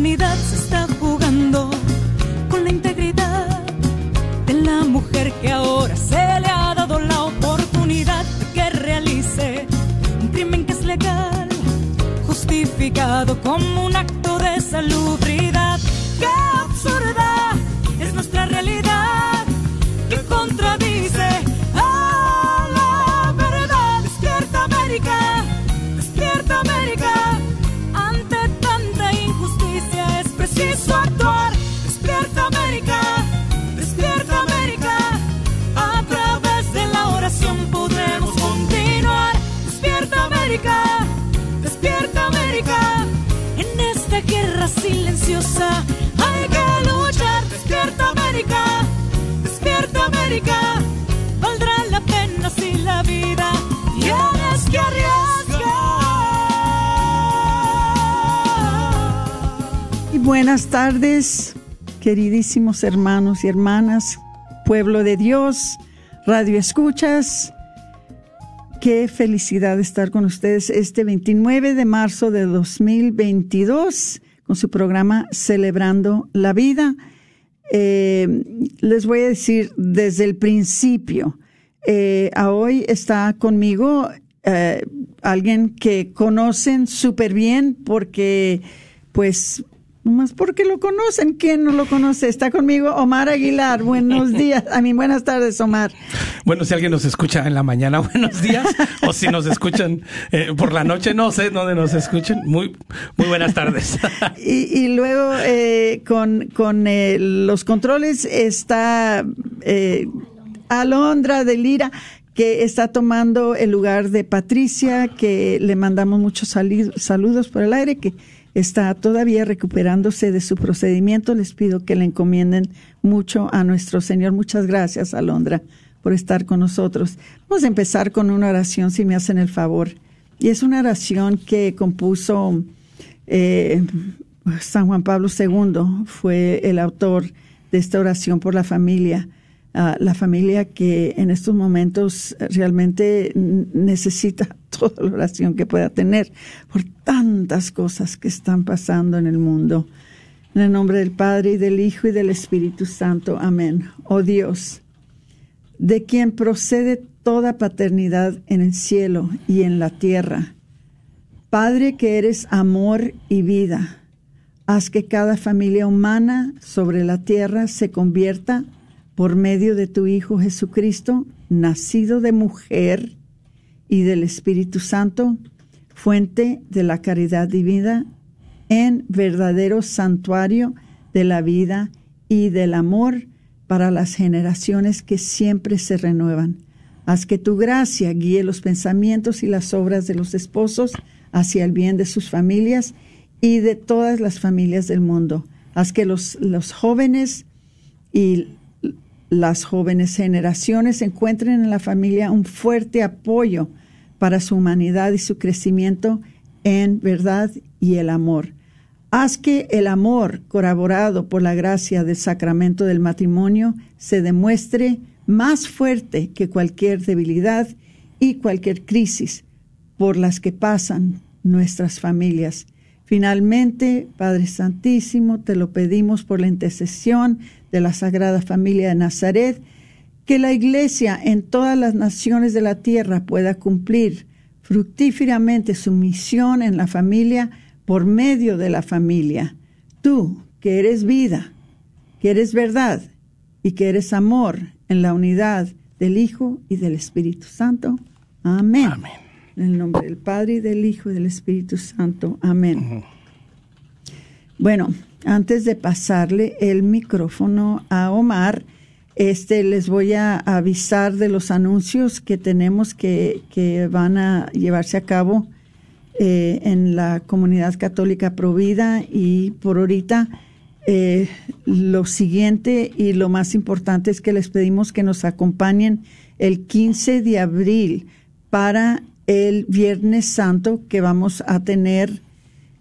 maternidad, se está jugando con la integridad de la mujer que ahora se le ha dado la oportunidad de que realice un crimen que es legal, justificado como un Valdrá la pena si la vida. Y buenas tardes, queridísimos hermanos y hermanas, pueblo de Dios, radio escuchas. Qué felicidad estar con ustedes este 29 de marzo de 2022 con su programa Celebrando la Vida. Eh, les voy a decir desde el principio, eh, a hoy está conmigo eh, alguien que conocen súper bien porque pues más porque lo conocen. ¿Quién no lo conoce? Está conmigo Omar Aguilar. Buenos días. A mí, buenas tardes, Omar. Bueno, si alguien nos escucha en la mañana, buenos días. o si nos escuchan eh, por la noche, no sé dónde nos escuchen. Muy, muy buenas tardes. y, y, luego, eh, con, con eh, los controles está eh, Alondra de Lira que está tomando el lugar de Patricia, que le mandamos muchos saludos por el aire, que está todavía recuperándose de su procedimiento. Les pido que le encomienden mucho a nuestro Señor. Muchas gracias, Alondra, por estar con nosotros. Vamos a empezar con una oración, si me hacen el favor. Y es una oración que compuso eh, San Juan Pablo II, fue el autor de esta oración por la familia. La familia que en estos momentos realmente necesita toda la oración que pueda tener por tantas cosas que están pasando en el mundo. En el nombre del Padre y del Hijo y del Espíritu Santo. Amén. Oh Dios, de quien procede toda paternidad en el cielo y en la tierra. Padre que eres amor y vida, haz que cada familia humana sobre la tierra se convierta por medio de tu Hijo Jesucristo, nacido de mujer y del Espíritu Santo, fuente de la caridad divina, en verdadero santuario de la vida y del amor para las generaciones que siempre se renuevan. Haz que tu gracia guíe los pensamientos y las obras de los esposos hacia el bien de sus familias y de todas las familias del mundo. Haz que los, los jóvenes y las jóvenes generaciones encuentren en la familia un fuerte apoyo para su humanidad y su crecimiento en verdad y el amor. Haz que el amor, corroborado por la gracia del sacramento del matrimonio, se demuestre más fuerte que cualquier debilidad y cualquier crisis por las que pasan nuestras familias. Finalmente, Padre Santísimo, te lo pedimos por la intercesión de la Sagrada Familia de Nazaret, que la Iglesia en todas las naciones de la tierra pueda cumplir fructíferamente su misión en la familia por medio de la familia. Tú, que eres vida, que eres verdad y que eres amor en la unidad del Hijo y del Espíritu Santo. Amén. Amén. En el nombre del Padre y del Hijo y del Espíritu Santo. Amén. Bueno, antes de pasarle el micrófono a Omar, este les voy a avisar de los anuncios que tenemos que, que van a llevarse a cabo eh, en la comunidad católica Provida y por ahorita eh, lo siguiente y lo más importante es que les pedimos que nos acompañen el 15 de abril para el Viernes Santo que vamos a tener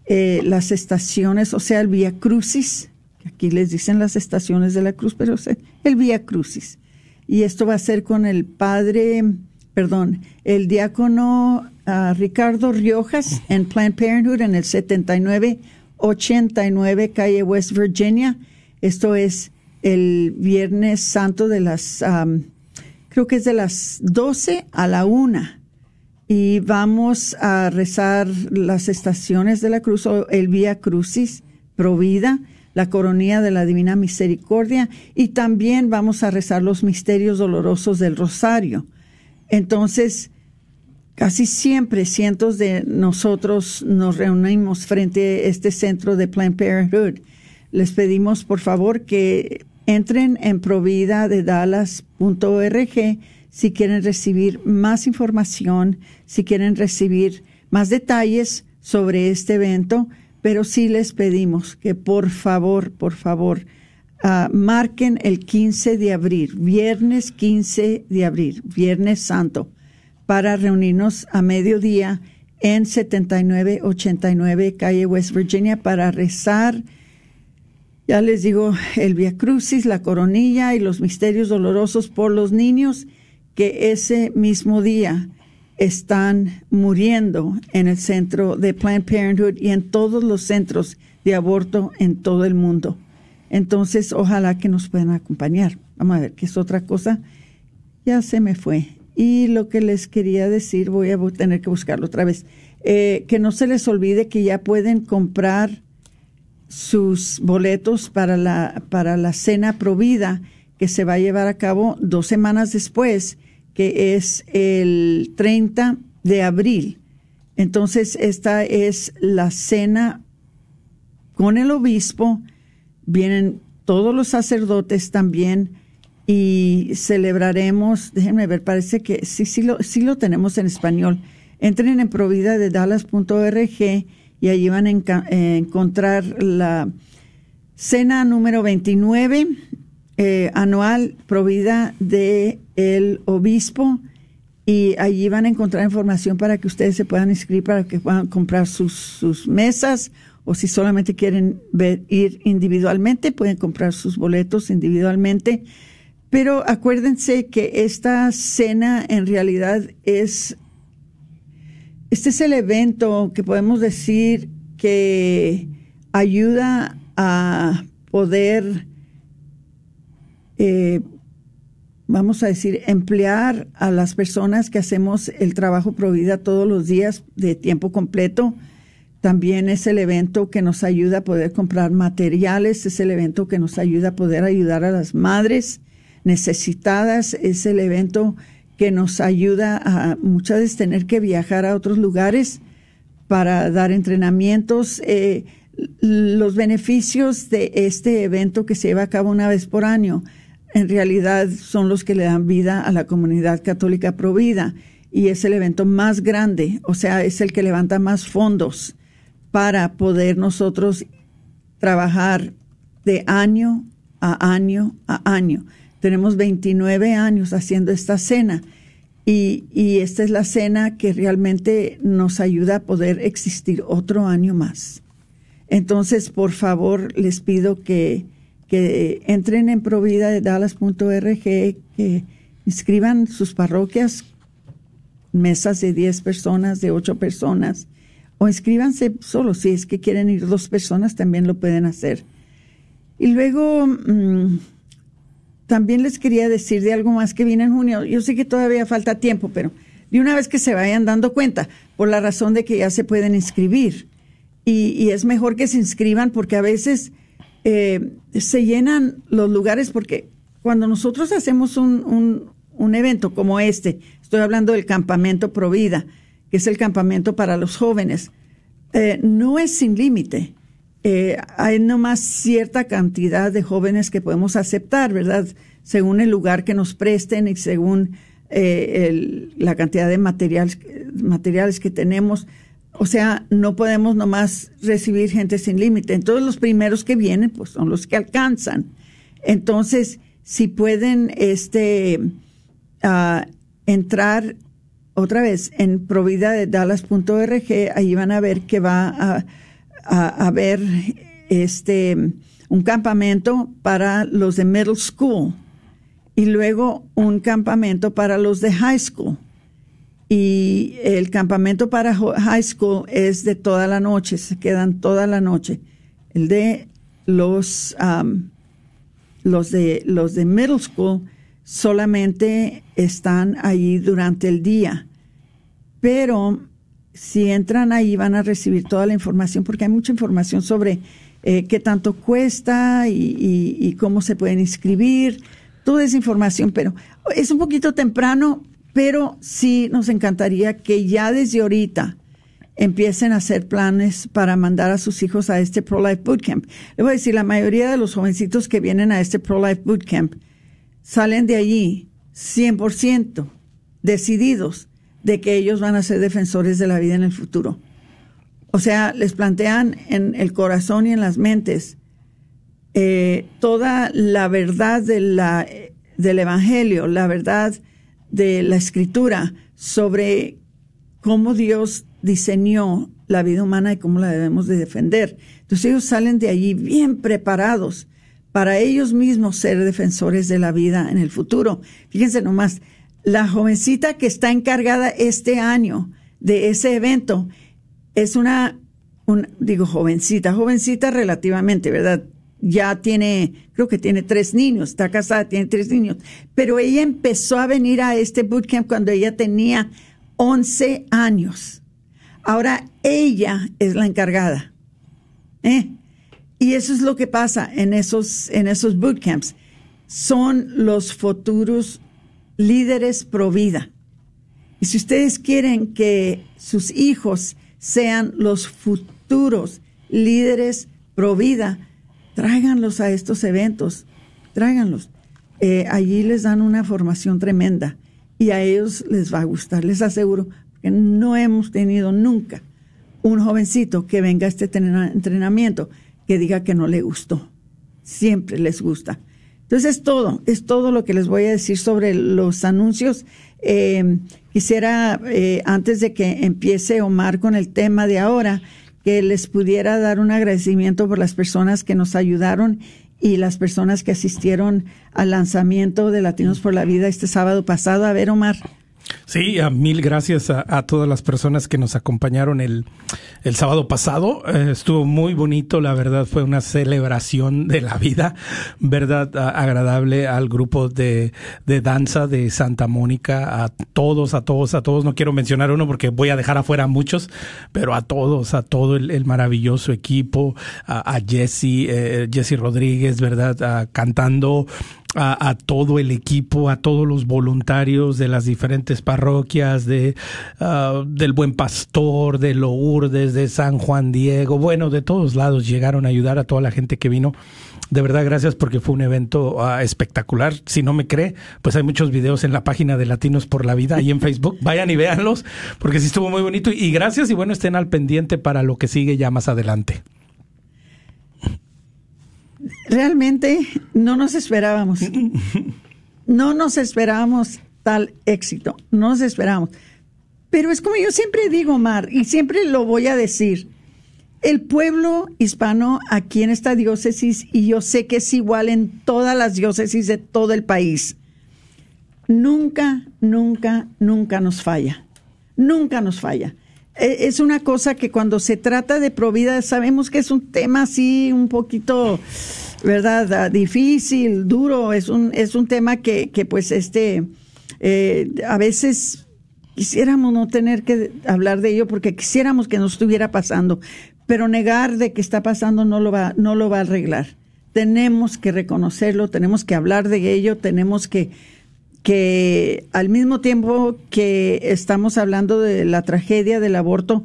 eh, las estaciones, o sea, el Vía Crucis, aquí les dicen las estaciones de la cruz, pero es el Vía Crucis. Y esto va a ser con el padre, perdón, el diácono ah, Ricardo Riojas en Planned Parenthood en el 7989 calle West Virginia. Esto es el Viernes Santo de las, creo que es de las 12 a la 1 y vamos a rezar las estaciones de la cruz o el Vía Crucis, Provida, la coronía de la Divina Misericordia y también vamos a rezar los misterios dolorosos del Rosario. Entonces, casi siempre cientos de nosotros nos reunimos frente a este centro de Planned Parenthood. Les pedimos por favor que entren en provida de dallas.org si quieren recibir más información, si quieren recibir más detalles sobre este evento, pero sí les pedimos que por favor, por favor, ah, marquen el 15 de abril, viernes 15 de abril, viernes santo, para reunirnos a mediodía en 7989 calle West Virginia para rezar. Ya les digo, el Via Crucis, la coronilla y los misterios dolorosos por los niños que ese mismo día están muriendo en el centro de Planned Parenthood y en todos los centros de aborto en todo el mundo. Entonces, ojalá que nos puedan acompañar. Vamos a ver, ¿qué es otra cosa? Ya se me fue. Y lo que les quería decir, voy a tener que buscarlo otra vez, eh, que no se les olvide que ya pueden comprar sus boletos para la, para la cena provida que se va a llevar a cabo dos semanas después que es el 30 de abril. Entonces, esta es la cena con el obispo, vienen todos los sacerdotes también y celebraremos, déjenme ver, parece que sí, sí lo, sí lo tenemos en español. Entren en provida de dallas.org y allí van a encontrar la cena número 29 eh, anual provida de el obispo y allí van a encontrar información para que ustedes se puedan inscribir para que puedan comprar sus, sus mesas o si solamente quieren ir individualmente pueden comprar sus boletos individualmente. Pero acuérdense que esta cena en realidad es este es el evento que podemos decir que ayuda a poder eh, vamos a decir, emplear a las personas que hacemos el trabajo Provida todos los días de tiempo completo. También es el evento que nos ayuda a poder comprar materiales, es el evento que nos ayuda a poder ayudar a las madres necesitadas, es el evento que nos ayuda a muchas veces tener que viajar a otros lugares para dar entrenamientos. Eh, los beneficios de este evento que se lleva a cabo una vez por año en realidad son los que le dan vida a la comunidad católica provida y es el evento más grande, o sea, es el que levanta más fondos para poder nosotros trabajar de año a año a año. Tenemos 29 años haciendo esta cena y, y esta es la cena que realmente nos ayuda a poder existir otro año más. Entonces, por favor, les pido que que entren en provida de dallas.org, que inscriban sus parroquias, mesas de 10 personas, de 8 personas, o inscríbanse solo, si es que quieren ir dos personas, también lo pueden hacer. Y luego, mm, también les quería decir de algo más que viene en junio. Yo sé que todavía falta tiempo, pero de una vez que se vayan dando cuenta, por la razón de que ya se pueden inscribir. Y, es mejor que se inscriban porque a veces eh, se llenan los lugares porque cuando nosotros hacemos un, un evento como este, estoy hablando del campamento Provida, que es el campamento para los jóvenes, eh, no es sin límite. Eh, hay nomás cierta cantidad de jóvenes que podemos aceptar, ¿verdad? Según el lugar que nos presten y según eh, la cantidad de materiales, materiales que tenemos. O sea, no podemos nomás recibir gente sin límite. Entonces, los primeros que vienen, pues son los que alcanzan. Entonces, si pueden este, uh, entrar otra vez en provida de dallas.org, ahí van a ver que va a, a, haber este, un campamento para los de middle school y luego un campamento para los de high school. Y el campamento para high school es de toda la noche, se quedan toda la noche. El de los, um, los de los de middle school solamente están ahí durante el día. Pero si entran ahí van a recibir toda la información porque hay mucha información sobre eh, qué tanto cuesta y, cómo se pueden inscribir, toda esa información, pero es un poquito temprano, pero sí nos encantaría que ya desde ahorita empiecen a hacer planes para mandar a sus hijos a este Pro-Life Bootcamp. Le voy a decir, la mayoría de los jovencitos que vienen a este Pro-Life Bootcamp salen de allí 100% decididos de que ellos van a ser defensores de la vida en el futuro. O sea, les plantean en el corazón y en las mentes eh, toda la verdad de la, del Evangelio, la verdad de la Escritura sobre cómo Dios diseñó la vida humana y cómo la debemos de defender. Entonces ellos salen de allí bien preparados para ellos mismos ser defensores de la vida en el futuro. Fíjense nomás, la jovencita que está encargada este año de ese evento es una, digo jovencita, jovencita relativamente, ¿verdad? Ya tiene, creo que tiene tres niños, está casada, tiene tres niños, pero ella empezó a venir a este bootcamp cuando ella tenía 11 años. Ahora ella es la encargada. ¿eh? Y eso es lo que pasa en esos, en esos bootcamps. Son los futuros líderes pro vida. Y si ustedes quieren que sus hijos sean los futuros líderes pro vida, tráiganlos a estos eventos, tráiganlos. Eh, allí les dan una formación tremenda y a ellos les va a gustar, les aseguro, que no hemos tenido nunca un jovencito que venga a este entrenamiento que diga que no le gustó. Siempre les gusta. Entonces es todo, es todo lo que les voy a decir sobre los anuncios. Eh, quisiera, eh, antes de que empiece Omar con el tema de ahora, que les pudiera dar un agradecimiento por las personas que nos ayudaron y las personas que asistieron al lanzamiento de Latinos por la Vida este sábado pasado. A ver, Omar. Sí, a mil gracias a, todas las personas que nos acompañaron el, el sábado pasado. Eh, estuvo muy bonito, la verdad fue una celebración de la vida, verdad agradable al grupo de, de danza de Santa Mónica, a todos, a todos, a todos. No quiero mencionar uno porque voy a dejar afuera a muchos, pero a todos, a todo el, maravilloso equipo, a, a Jesse, eh, Jesse Rodríguez, verdad, cantando a, todo el equipo, a todos los voluntarios de las diferentes parroquias, de ah, del Buen Pastor, de Lourdes, de San Juan Diego, bueno, de todos lados llegaron a ayudar a toda la gente que vino. De verdad, gracias porque fue un evento ah, espectacular. Si no me cree, pues hay muchos videos en la página de Latinos por la Vida y en Facebook. Vayan y véanlos porque sí estuvo muy bonito. Y gracias y bueno, estén al pendiente para lo que sigue ya más adelante realmente no nos esperábamos. No nos esperábamos tal éxito, no nos esperábamos. Pero es como yo siempre digo, Mar, y siempre lo voy a decir. El pueblo hispano aquí en esta diócesis, y yo sé que es igual en todas las diócesis de todo el país, nunca, nunca, nunca nos falla. Nunca nos falla. E, es una cosa que cuando se trata de provida sabemos que es un tema así un poquito, ¿verdad? Ah, difícil, duro, es un, es un tema que, que pues este, eh, a veces quisiéramos no tener que hablar de ello porque quisiéramos que no estuviera pasando, pero negar de que está pasando no lo va, no lo va a arreglar. Tenemos que reconocerlo, tenemos que hablar de ello, tenemos que que al mismo tiempo que estamos hablando de la tragedia del aborto,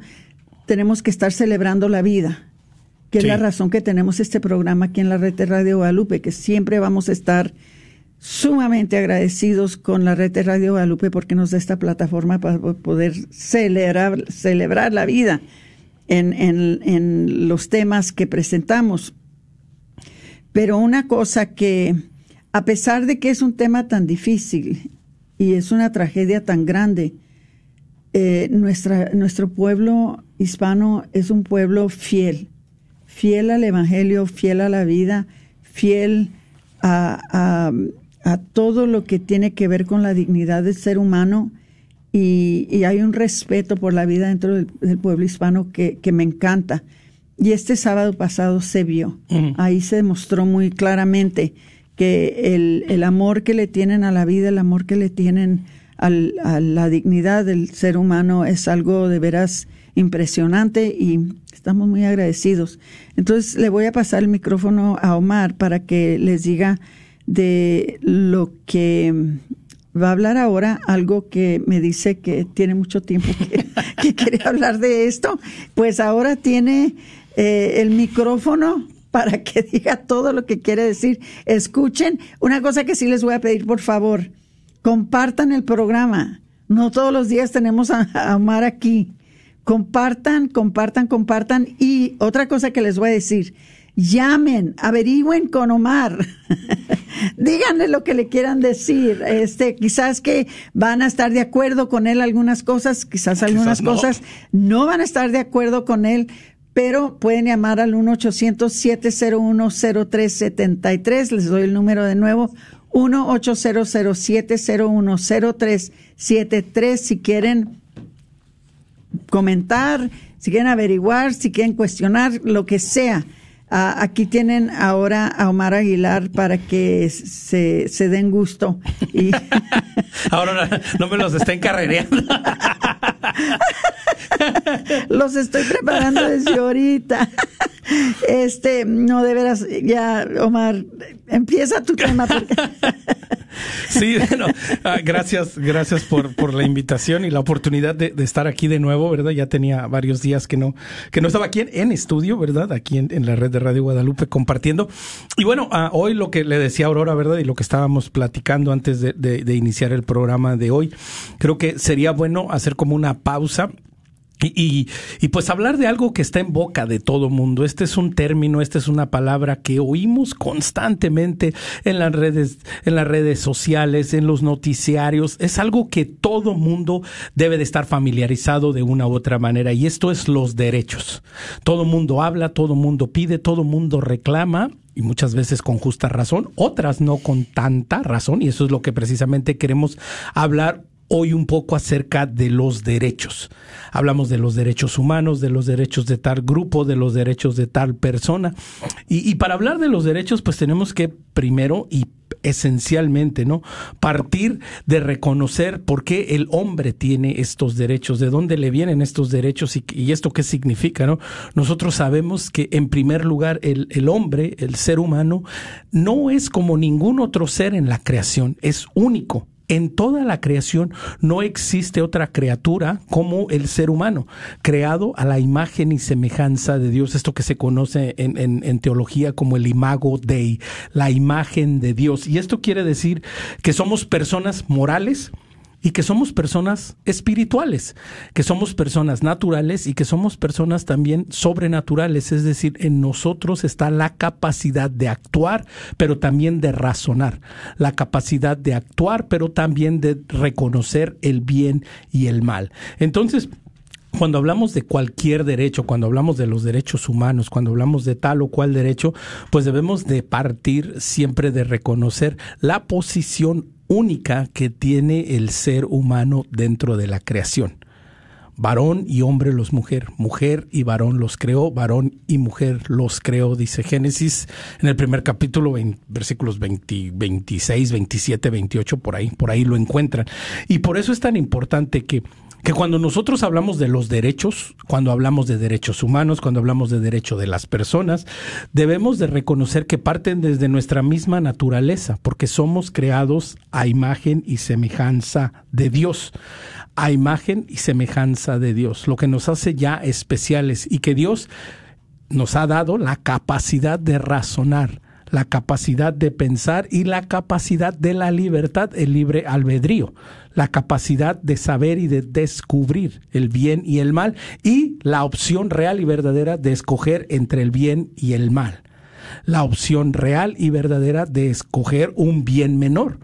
tenemos que estar celebrando la vida, que es la razón que tenemos este programa aquí en la red de Radio Guadalupe, que siempre vamos a estar sumamente agradecidos con la red de Radio Guadalupe porque nos da esta plataforma para poder celebrar, celebrar la vida en, en, en los temas que presentamos. Pero una cosa que a pesar de que es un tema tan difícil y es una tragedia tan grande, eh, nuestra, nuestro pueblo hispano es un pueblo fiel, fiel al Evangelio, fiel a la vida, fiel a, todo lo que tiene que ver con la dignidad del ser humano y, hay un respeto por la vida dentro del, pueblo hispano que, me encanta. Y este sábado pasado se vio, ahí se demostró muy claramente que el, el, amor que le tienen a la vida, el amor que le tienen al, a la dignidad del ser humano es algo de veras impresionante y estamos muy agradecidos. Entonces le voy a pasar el micrófono a Omar para que les diga de lo que va a hablar ahora, algo que me dice que tiene mucho tiempo que, que quiere hablar de esto. Pues ahora tiene eh, el micrófono para que diga todo lo que quiere decir. Escuchen, una cosa que sí les voy a pedir, por favor, compartan el programa. No todos los días tenemos a, Omar aquí. Compartan, compartan, compartan. Y otra cosa que les voy a decir, llamen, averigüen con Omar. Díganle lo que le quieran decir. Este, quizás que van a estar de acuerdo con él algunas cosas, quizás algunas cosas no van a estar de acuerdo con él, pero pueden llamar al 1-800-701-0373. Les doy el número de nuevo. 1-800-701-0373 si quieren comentar, si quieren averiguar, si quieren cuestionar, lo que sea. Ah, aquí tienen ahora a Omar Aguilar para que se, se den gusto. Y... ahora no, me los estén carrereando. los estoy preparando desde ahorita. Este, no, de veras, ya, Omar, empieza tu tema. Sí, bueno, ah, gracias, gracias por, por la invitación y la oportunidad de, estar aquí de nuevo, ¿verdad? Ya tenía varios días que no, que no estaba aquí en, estudio, ¿verdad? Aquí en, la red de Radio Guadalupe compartiendo. Y bueno, ah, hoy lo que le decía Aurora, ¿verdad? Y lo que estábamos platicando antes de iniciar el programa de hoy, creo que sería bueno hacer como una pausa y, y, pues hablar de algo que está en boca de todo mundo. Este es un término, esta es una palabra que oímos constantemente en las redes, en las redes sociales, en los noticiarios. Es algo que todo mundo debe de estar familiarizado de una u otra manera. Y esto es los derechos. Todo mundo habla, todo mundo pide, todo mundo reclama y muchas veces con justa razón, otras no con tanta razón, y eso es lo que precisamente queremos hablar hoy un poco acerca de los derechos. Hablamos de los derechos humanos, de los derechos de tal grupo, de los derechos de tal persona. Y, para hablar de los derechos, pues tenemos que primero y esencialmente, ¿no? Partir de reconocer por qué el hombre tiene estos derechos, de dónde le vienen estos derechos y, esto qué significa, ¿no? Nosotros sabemos que en primer lugar el hombre, el ser humano, no es como ningún otro ser en la creación, es único en toda la creación no existe otra criatura como el ser humano, creado a la imagen y semejanza de Dios, esto que se conoce en, en, teología como el imago Dei, la imagen de Dios. Y esto quiere decir que somos personas morales, y que somos personas espirituales, que somos personas naturales y que somos personas también sobrenaturales, es decir, en nosotros está la capacidad de actuar, pero también de razonar, la capacidad de actuar, pero también de reconocer el bien y el mal. Entonces, cuando hablamos de cualquier derecho, cuando hablamos de los derechos humanos, cuando hablamos de tal o cual derecho, pues debemos de partir siempre de reconocer la posición única que tiene el ser humano dentro de la creación. Varón y hombre los mujer, mujer y varón los creó, varón y mujer los creó, dice Génesis en el primer capítulo, versículos 20, 26, 27, 28, por ahí, por ahí lo encuentran. Y por eso es tan importante que que cuando nosotros hablamos de los derechos, cuando hablamos de derechos humanos, cuando hablamos de derecho de las personas, debemos de reconocer que parten desde nuestra misma naturaleza, porque somos creados a imagen y semejanza de Dios a imagen y semejanza de Dios, lo que nos hace ya especiales y que Dios nos ha dado la capacidad de razonar, la capacidad de pensar y la capacidad de la libertad, el libre albedrío, la capacidad de saber y de descubrir el bien y el mal y la opción real y verdadera de escoger entre el bien y el mal, la opción real y verdadera de escoger un bien menor.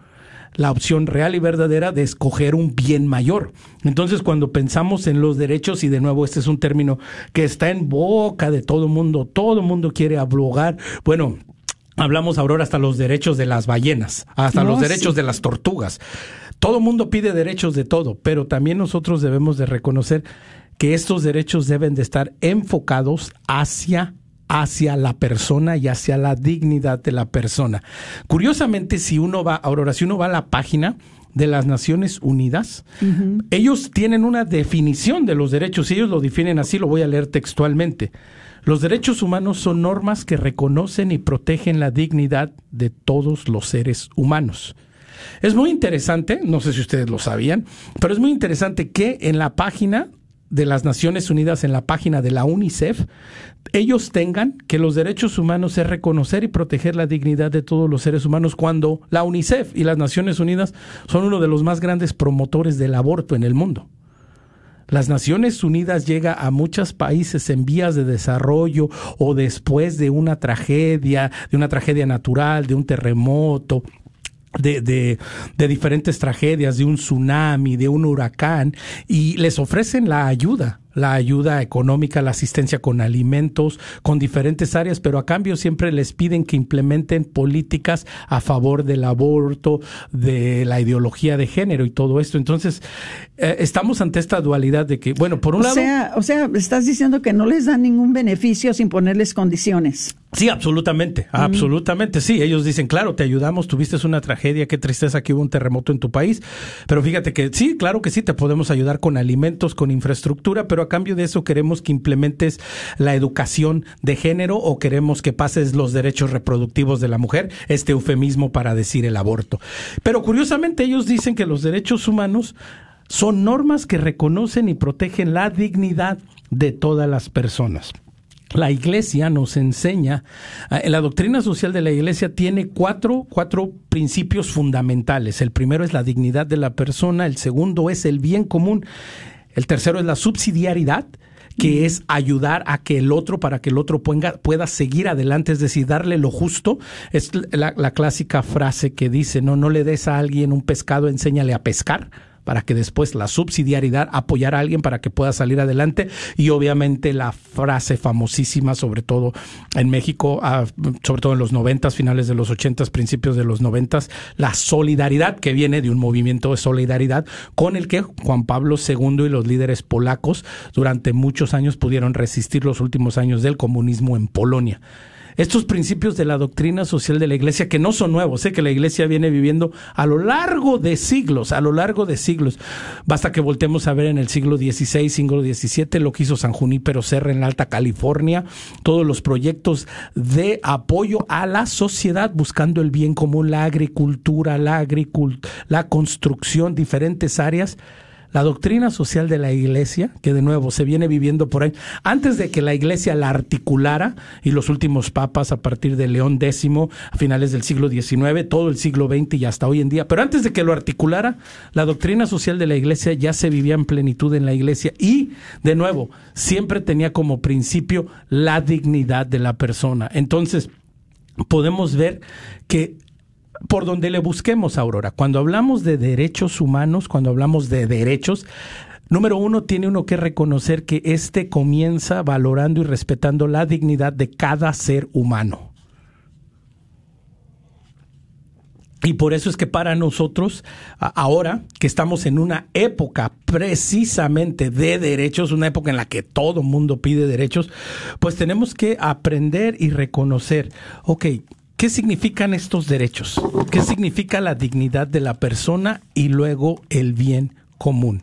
La opción real y verdadera de escoger un bien mayor. Entonces, cuando pensamos en los derechos, y de nuevo este es un término que está en boca de todo mundo, todo mundo quiere abrogar, bueno, Hablamos ahora hasta los derechos de las ballenas, hasta los derechos de las tortugas. Todo mundo pide derechos de todo, pero también nosotros debemos de reconocer que estos derechos deben de estar enfocados hacia hacia la persona y hacia la dignidad de la persona. Curiosamente, si uno va, Aurora, si uno va a la página de las Naciones Unidas, ellos tienen una definición de los derechos y ellos lo definen así, lo voy a leer textualmente. Los derechos humanos son normas que reconocen y protegen la dignidad de todos los seres humanos. Es muy interesante, no sé si ustedes lo sabían, pero es muy interesante que en la página de las Naciones Unidas en la página de la UNICEF, ellos tengan que los derechos humanos es reconocer y proteger la dignidad de todos los seres humanos cuando la UNICEF y las Naciones Unidas son uno de los más grandes promotores del aborto en el mundo. Las Naciones Unidas llega a muchos países en vías de desarrollo o después de una tragedia, de una tragedia natural, de un terremoto, de, de, de, diferentes tragedias, de un tsunami, de un huracán, y les ofrecen la ayuda la ayuda económica, la asistencia con alimentos, con diferentes áreas, pero a cambio siempre les piden que implementen políticas a favor del aborto, de la ideología de género y todo esto. Entonces, eh, estamos ante esta dualidad de que, bueno, por un lado... Sea, o sea, estás diciendo que no les dan ningún beneficio sin ponerles condiciones. Sí, absolutamente, absolutamente, sí. Ellos dicen, claro, te ayudamos, tuviste una tragedia, qué tristeza que hubo un terremoto en tu país, pero fíjate que sí, claro que sí, te podemos ayudar con alimentos, con infraestructura, pero a cambio de eso queremos que implementes la educación de género o queremos que pases los derechos reproductivos de la mujer, este eufemismo para decir el aborto. Pero curiosamente ellos dicen que los derechos humanos son normas que reconocen y protegen la dignidad de todas las personas. La iglesia nos enseña, eh, la doctrina social de la iglesia tiene cuatro, cuatro principios fundamentales. El primero es la dignidad de la persona, el segundo es el bien común el tercero es la subsidiariedad, que es ayudar a que el otro, para que el otro pueda, pueda seguir adelante, es decir, darle lo justo. Es la, la, clásica frase que dice, no, no le des a alguien un pescado, enséñale a pescar para que después la subsidiariedad apoyar a alguien para que pueda salir adelante. Y obviamente la frase famosísima sobre todo en México, ah, sobre todo en los noventas, finales de los ochentas, principios de los noventas, la solidaridad que viene de un movimiento de solidaridad con el que Juan Pablo II y los líderes polacos durante muchos años pudieron resistir los últimos años del comunismo en Polonia estos principios de la doctrina social de la iglesia, que no son nuevos, sé que la iglesia viene viviendo a lo largo de siglos, a lo largo de siglos. Basta que voltemos a ver en el siglo XVI, siglo XVII, lo que hizo San Junípero Serra en Alta California, todos los proyectos de apoyo a la sociedad buscando el bien común, la agricultura, la, agricult la construcción, diferentes áreas la doctrina social de la iglesia, que de nuevo se viene viviendo por ahí, antes de que la iglesia la articulara y los últimos papas a partir de León X a finales del siglo XIX, todo el siglo XX y hasta hoy en día, pero antes de que lo articulara, la doctrina social de la iglesia ya se vivía en plenitud en la iglesia y, de nuevo, siempre tenía como principio la dignidad de la persona. Entonces, podemos ver que por donde le busquemos, Aurora. Cuando hablamos de derechos humanos, cuando hablamos de derechos, Número uno, tiene uno que reconocer que éste comienza valorando y respetando la dignidad de cada ser humano. Y por eso es que para nosotros, ahora que estamos en una época precisamente de derechos, una época en la que todo mundo pide derechos, pues tenemos que aprender y reconocer, ok, ¿qué significan estos derechos? ¿Qué significa la dignidad de la persona y luego el bien común?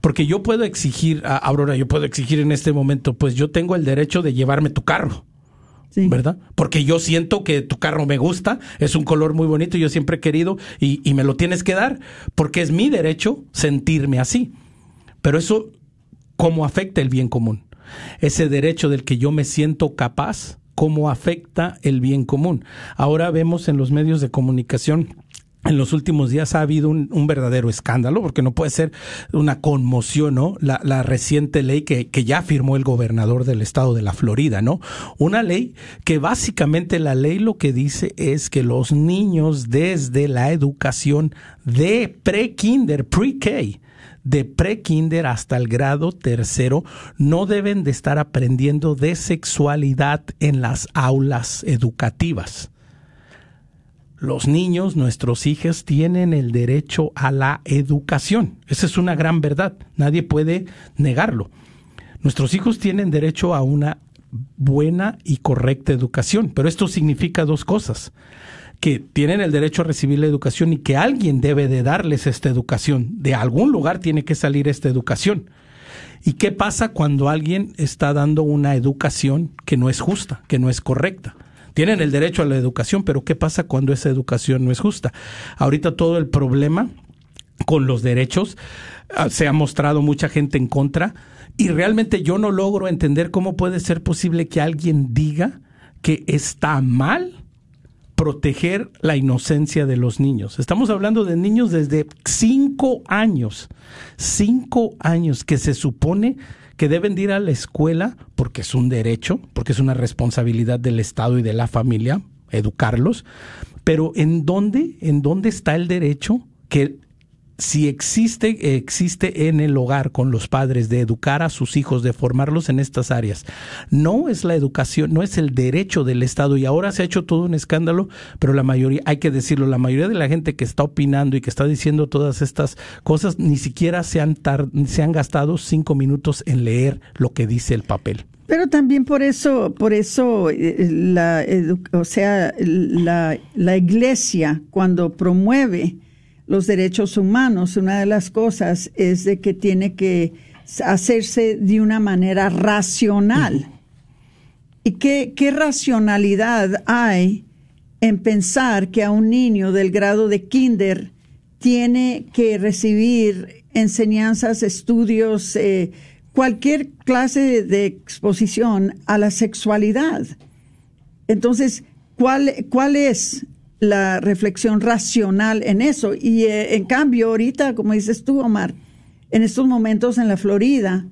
Porque yo puedo exigir, Aurora, yo puedo exigir en este momento, pues yo tengo el derecho de llevarme tu carro ¿verdad? Porque yo siento que tu carro me gusta, es un color muy bonito, yo siempre he querido y, y me lo tienes que dar, porque es mi derecho sentirme así. Pero eso, ¿cómo afecta el bien común? Ese derecho del que yo me siento capaz, ¿cómo afecta el bien común? Ahora vemos en los medios de comunicación en los últimos días ha habido un, verdadero escándalo, porque no puede ser una conmoción, ¿no? La, reciente ley que, que, ya firmó el gobernador del estado de la Florida, ¿no? Una ley que básicamente la ley lo que dice es que los niños desde la educación de pre-kinder, pre-K, de pre-kinder hasta el grado tercero, no deben de estar aprendiendo de sexualidad en las aulas educativas los niños, nuestros hijos, tienen el derecho a la educación. Esa es una gran verdad. Nadie puede negarlo. Nuestros hijos tienen derecho a una buena y correcta educación, pero esto significa dos cosas que tienen el derecho a recibir la educación y que alguien debe de darles esta educación. De algún lugar tiene que salir esta educación. ¿Y qué pasa cuando alguien está dando una educación que no es justa, que no es correcta? Tienen el derecho a la educación, pero ¿qué pasa cuando esa educación no es justa? Ahorita todo el problema con los derechos ah, se ha mostrado mucha gente en contra y realmente yo no logro entender cómo puede ser posible que alguien diga que está mal proteger la inocencia de los niños. Estamos hablando de niños desde cinco años, cinco años que se supone que deben ir a la escuela porque es un derecho, porque es una responsabilidad del Estado y de la familia educarlos, pero ¿en dónde, en dónde está el derecho que si existe, existe en el hogar con los padres de educar a sus hijos, de formarlos en estas áreas. No es la educación, no es el derecho del Estado y ahora se ha hecho todo un escándalo, pero la mayoría, hay que decirlo, la mayoría de la gente que está opinando y que está diciendo todas estas cosas ni siquiera se han, se han gastado cinco minutos en leer lo que dice el papel. Pero también por eso, por eso, eh, la, o sea, la, la iglesia cuando promueve los derechos humanos, una de las cosas es de que tiene que hacerse de una manera racional. ¿Y qué, qué racionalidad hay en pensar que a un niño del grado de kinder tiene que recibir enseñanzas, estudios, eh, cualquier clase de, exposición a la sexualidad? Entonces, ¿cuál, cuál es la reflexión racional en eso. Y eh, en cambio, ahorita, como dices tú, Omar, en estos momentos en la Florida,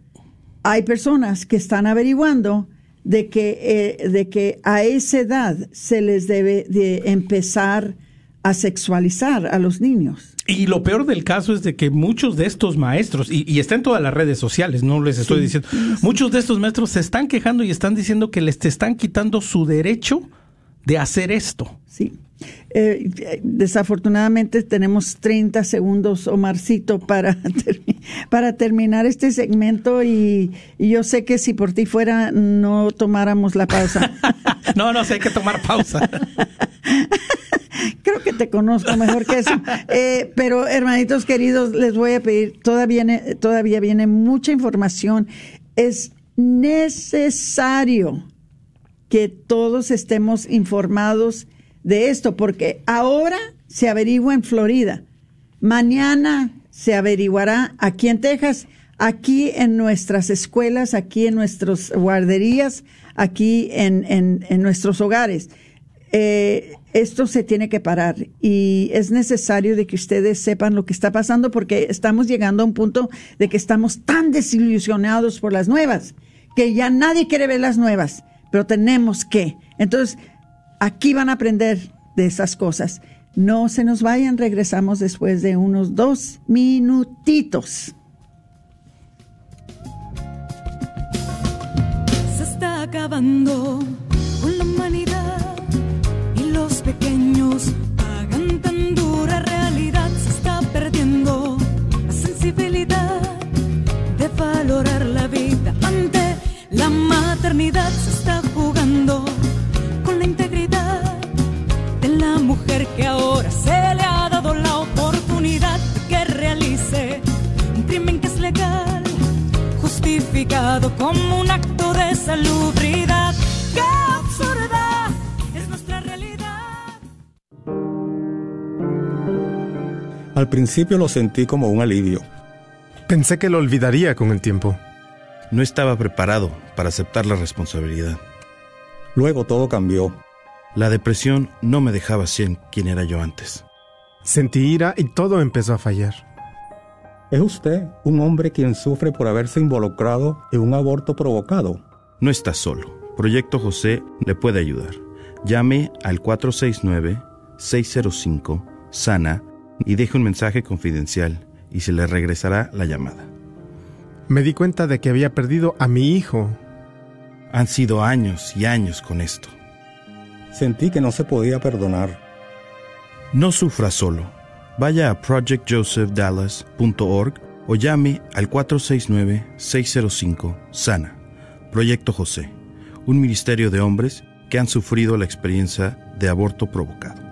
hay personas que están averiguando de que, eh, de que a esa edad se les debe de empezar a sexualizar a los niños. Y lo peor del caso es de que muchos de estos maestros, y, está en todas las redes sociales, no les estoy diciendo, muchos de estos maestros se están quejando y están diciendo que les te están quitando su derecho de hacer esto. Sí. Eh, desafortunadamente tenemos 30 segundos, Omarcito, para, para terminar este segmento y, yo sé que si por ti fuera no tomáramos la pausa. no, no, sé, hay que tomar pausa. Creo que te conozco mejor que eso. Eh, pero, hermanitos queridos, les voy a pedir, todavía viene, todavía viene mucha información. Es necesario que todos estemos informados de esto, porque ahora se averigua en Florida, mañana se averiguará aquí en Texas, aquí en nuestras escuelas, aquí en nuestras guarderías, aquí en, en, nuestros hogares. Eh, esto se tiene que parar y es necesario de que ustedes sepan lo que está pasando porque estamos llegando a un punto de que estamos tan desilusionados por las nuevas que ya nadie quiere ver las nuevas, pero tenemos que. Entonces, Aquí van a aprender de esas cosas. No se nos vayan, regresamos después de unos dos minutitos. Se está acabando con la humanidad y los pequeños pagan tan dura realidad. Se está perdiendo la sensibilidad de valorar la vida ante la maternidad. Se está jugando principio lo sentí como un alivio. Pensé que lo olvidaría con el tiempo. No estaba preparado para aceptar la responsabilidad. Luego todo cambió. La depresión no me dejaba ser quien era yo antes. Sentí ira y todo empezó a fallar. ¿Es usted un hombre quien sufre por haberse involucrado en un aborto provocado? No está solo. Proyecto José le puede ayudar. Llame al 469-605-SANA y deje un mensaje confidencial y se le regresará la llamada. Me di cuenta de que había perdido a mi hijo. Han sido años y años con esto. Sentí que no se podía perdonar. No sufra solo. Vaya a projectjosephdallas.org o llame al 469-605-SANA. Proyecto José, un ministerio de hombres que han sufrido la experiencia de aborto provocado.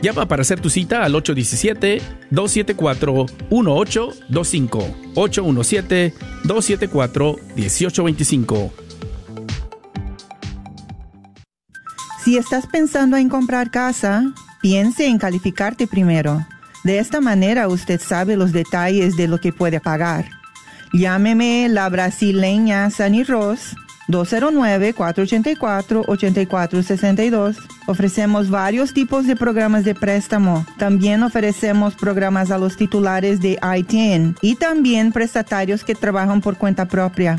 Llama para hacer tu cita al 817-274-1825. 817-274-1825. Si estás pensando en comprar casa, piense en calificarte primero. De esta manera usted sabe los detalles de lo que puede pagar. Llámeme la brasileña Sunny Ross 209-484-8462. Ofrecemos varios tipos de programas de préstamo. También ofrecemos programas a los titulares de ITN y también prestatarios que trabajan por cuenta propia.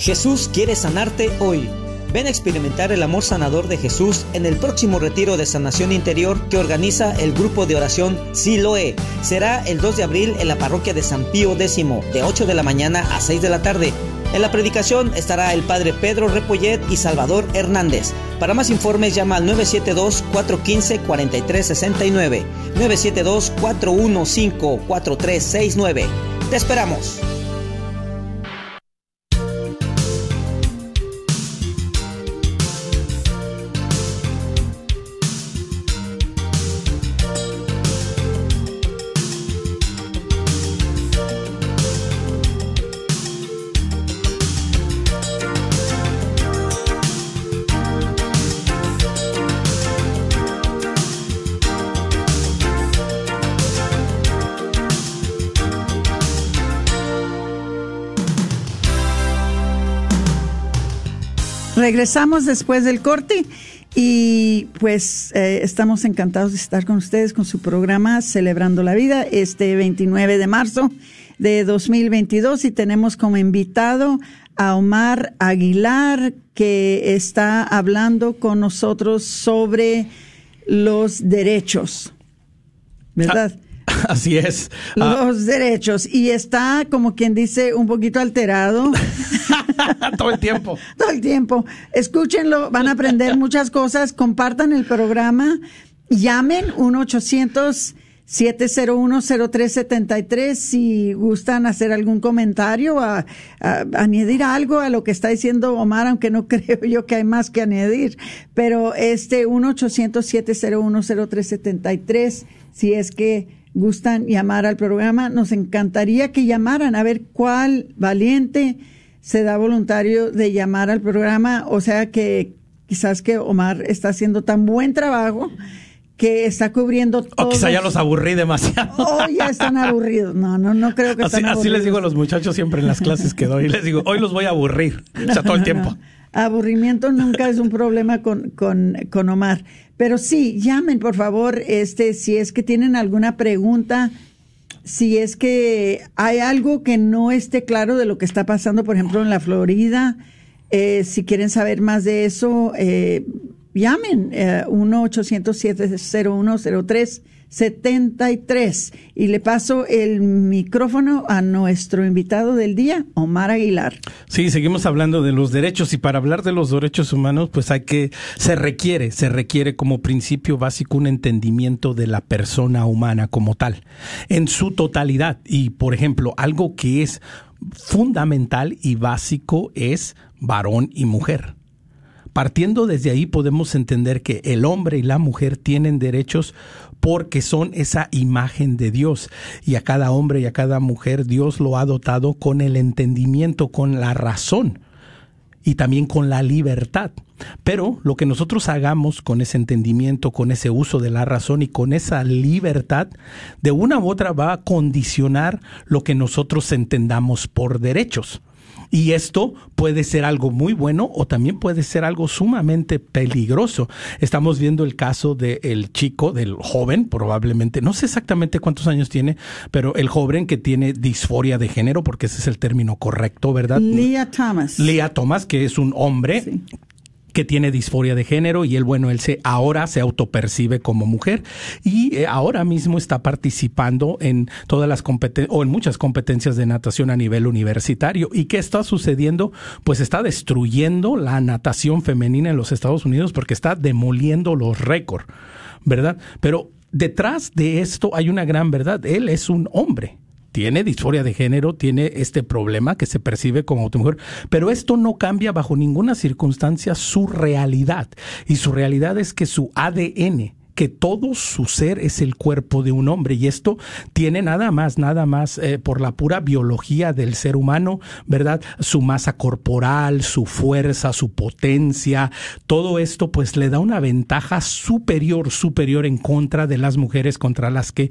Jesús quiere sanarte hoy. Ven a experimentar el amor sanador de Jesús en el próximo retiro de sanación interior que organiza el grupo de oración Siloe. Será el 2 de abril en la parroquia de San Pío X, de 8 de la mañana a 6 de la tarde. En la predicación estará el padre Pedro Repollet y Salvador Hernández. Para más informes llama al 972-415-4369. 972-415-4369. Te esperamos. Regresamos después del corte y pues eh, estamos encantados de estar con ustedes con su programa Celebrando la Vida este 29 de marzo de 2022 y tenemos como invitado a Omar Aguilar que está hablando con nosotros sobre los derechos, ¿verdad? Así es. Los derechos. Y está, como quien dice, un poquito alterado. Todo el tiempo. Todo el tiempo. Escúchenlo, van a aprender muchas cosas. Compartan el programa. Llamen 1-800-701-0373 si gustan hacer algún comentario, a, a- añadir algo a lo que está diciendo Omar, aunque no creo yo que hay más que añadir. Pero este 1-800-701-0373, si es que gustan llamar al programa, nos encantaría que llamaran a ver cuál valiente se da voluntario de llamar al programa, o sea que quizás que Omar está haciendo tan buen trabajo que está cubriendo O todo. quizá ya los aburrí demasiado. Oh, ya están aburridos. No, no, no creo que Así, están así les digo a los muchachos siempre en las clases que doy. Les digo, hoy los voy a aburrir. O sea, todo el tiempo. aburrimiento nunca es un problema con, con, con Omar. Pero sí, llamen por favor, este, si es que tienen alguna pregunta, si es que hay algo que no esté claro de lo que está pasando, por ejemplo, en la Florida, eh, si quieren saber más de eso, eh, llamen eh, 1-800-701-0373 y le paso el micrófono a nuestro invitado del día, Omar Aguilar. Sí, seguimos hablando de los derechos y para hablar de los derechos humanos, pues hay que, se requiere, se requiere como principio básico un entendimiento de la persona humana como tal, en su totalidad. Y, por ejemplo, algo que es fundamental y básico es varón y mujer. Partiendo desde ahí podemos entender que el hombre y la mujer tienen derechos porque son esa imagen de Dios y a cada hombre y a cada mujer Dios lo ha dotado con el entendimiento, con la razón y también con la libertad. Pero lo que nosotros hagamos con ese entendimiento, con ese uso de la razón y con esa libertad, de una u otra va a condicionar lo que nosotros entendamos por derechos. Y esto puede ser algo muy bueno o también puede ser algo sumamente peligroso. Estamos viendo el caso del chico, del joven, probablemente, no sé exactamente cuántos años tiene, pero el joven que tiene disforia de género, porque ese es el término correcto, ¿verdad? Leah Thomas. Leah Thomas, que es un hombre que tiene disforia de género y él, bueno, él se ahora se autopercibe como mujer y eh, ahora mismo está participando en todas las competencias o en muchas competencias de natación a nivel universitario. ¿Y qué está sucediendo? Pues está destruyendo la natación femenina en los Estados Unidos porque está demoliendo los récords, ¿verdad? Pero detrás de esto hay una gran verdad. Él es un hombre tiene disforia de género, tiene este problema que se percibe como mujer, pero esto no cambia bajo ninguna circunstancia su realidad. Y su realidad es que su ADN, que todo su ser es el cuerpo de un hombre y esto tiene nada más, nada más eh, por la pura biología del ser humano, ¿verdad? Su masa corporal, su fuerza, su potencia, todo esto pues le da una ventaja superior, superior en contra de las mujeres contra las que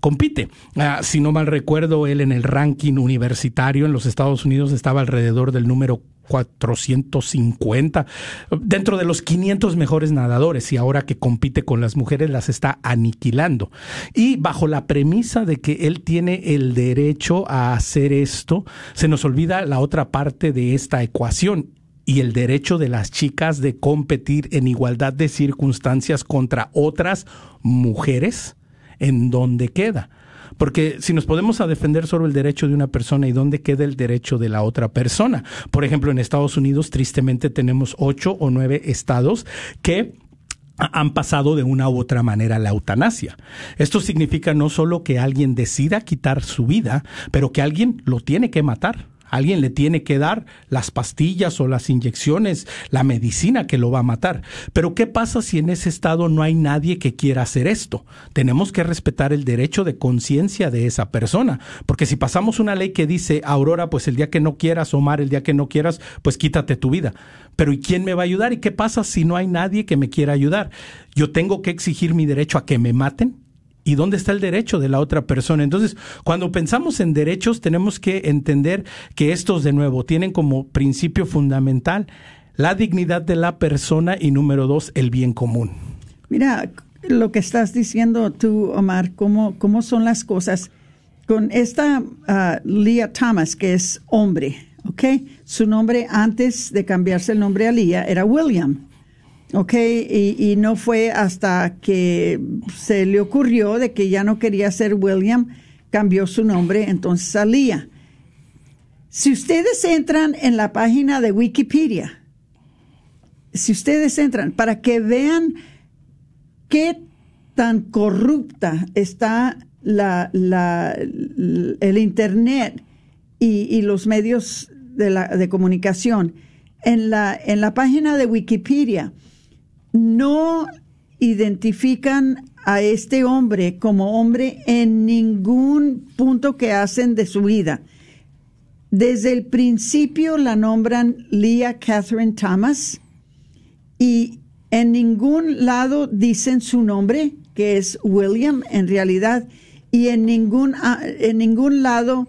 compite. Ah, si no mal recuerdo, él en el ranking universitario en los Estados Unidos estaba alrededor del número 450 dentro de los 500 mejores nadadores y ahora que compite con las mujeres las está aniquilando. Y bajo la premisa de que él tiene el derecho a hacer esto, se nos olvida la otra parte de esta ecuación y el derecho de las chicas de competir en igualdad de circunstancias contra otras mujeres en dónde queda. Porque si nos podemos a defender sobre el derecho de una persona y dónde queda el derecho de la otra persona. Por ejemplo, en Estados Unidos, tristemente, tenemos ocho o nueve estados que han pasado de una u otra manera la eutanasia. Esto significa no solo que alguien decida quitar su vida, pero que alguien lo tiene que matar. Alguien le tiene que dar las pastillas o las inyecciones, la medicina que lo va a matar. Pero ¿qué pasa si en ese estado no hay nadie que quiera hacer esto? Tenemos que respetar el derecho de conciencia de esa persona. Porque si pasamos una ley que dice, Aurora, pues el día que no quieras, Omar, el día que no quieras, pues quítate tu vida. Pero ¿y quién me va a ayudar? ¿Y qué pasa si no hay nadie que me quiera ayudar? Yo tengo que exigir mi derecho a que me maten y dónde está el derecho de la otra persona. Entonces, cuando pensamos en derechos, tenemos que entender que estos, de nuevo, tienen como principio fundamental la dignidad de la persona y número dos, el bien común. Mira, lo que estás diciendo tú, Omar, cómo, cómo son las cosas. Con esta uh, Leah Thomas, que es hombre, ¿ok? Su nombre antes de cambiarse el nombre a Leah era William. ¿Ok? Y, no fue hasta que se le ocurrió de que ya no quería ser William, cambió su nombre, entonces salía. Si ustedes entran en la página de Wikipedia, si ustedes entran para que vean qué tan corrupta está la, la, el Internet y, y los medios de, la, de comunicación, en la, en la página de Wikipedia, no identifican a este hombre como hombre en ningún punto que hacen de su vida. Desde el principio la nombran Leah Catherine Thomas y en ningún lado dicen su nombre, que es William en realidad, y en ningún, en ningún lado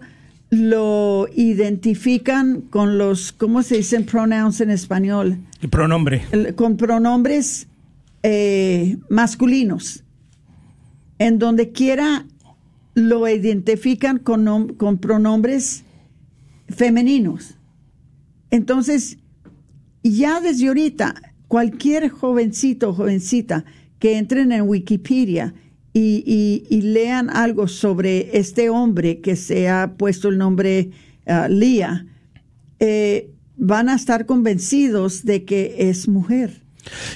lo identifican con los, ¿cómo se dicen pronouns en español? El pronombre. El- con pronombres eh, masculinos. En donde quiera lo identifican con, con pronombres femeninos. Entonces, ya desde ahorita, cualquier jovencito o jovencita que entren en Wikipedia y, y- y lean algo sobre este hombre que se ha puesto el nombre ah, Lía, eh, van a estar convencidos de que es mujer.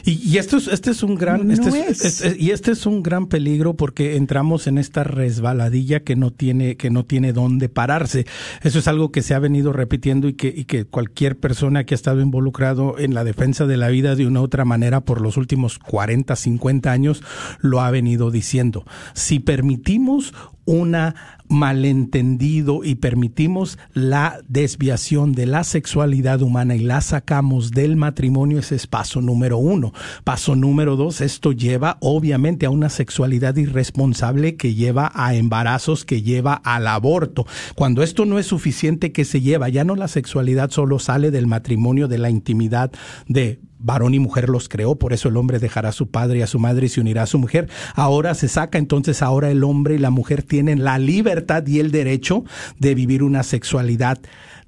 Y, y esto es, este es un gran, No este es- es. es- y este es un gran peligro porque entramos en esta resbaladilla que no tiene, que no tiene dónde pararse. Eso es algo que se ha venido repitiendo y que, y que cualquier persona que ha estado involucrado en la defensa de la vida de una u otra manera por los últimos 40, 50 años lo ha venido diciendo. Si permitimos una malentendido y permitimos la desviación de la sexualidad humana y la sacamos del matrimonio, ese es paso número uno. Paso número dos, esto lleva obviamente a una sexualidad irresponsable que lleva a embarazos, que lleva al aborto. Cuando esto no es suficiente, que se lleva? Ya no la sexualidad solo sale del matrimonio, de la intimidad de varón y mujer los creó, por eso el hombre dejará a su padre y a su madre y se unirá a su mujer. Ahora se saca, entonces ahora el hombre y la mujer tienen la libertad y el derecho de vivir una sexualidad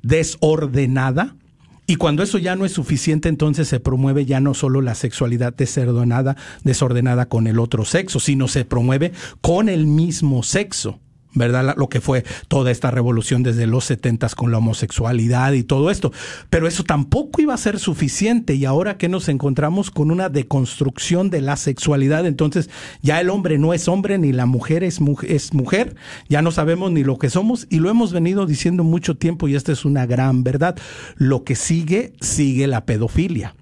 desordenada. Y cuando eso ya no es suficiente, entonces se promueve ya no solo la sexualidad desordenada, desordenada con el otro sexo, sino se promueve con el mismo sexo. ¿Verdad? Lo que fue toda esta revolución desde los setentas con la homosexualidad y todo esto. Pero eso tampoco iba a ser suficiente y ahora que nos encontramos con una deconstrucción de la sexualidad, entonces ya el hombre no es hombre ni la mujer es, es mujer, ya no sabemos ni lo que somos y lo hemos venido diciendo mucho tiempo y esta es una gran verdad. Lo que sigue, sigue la pedofilia.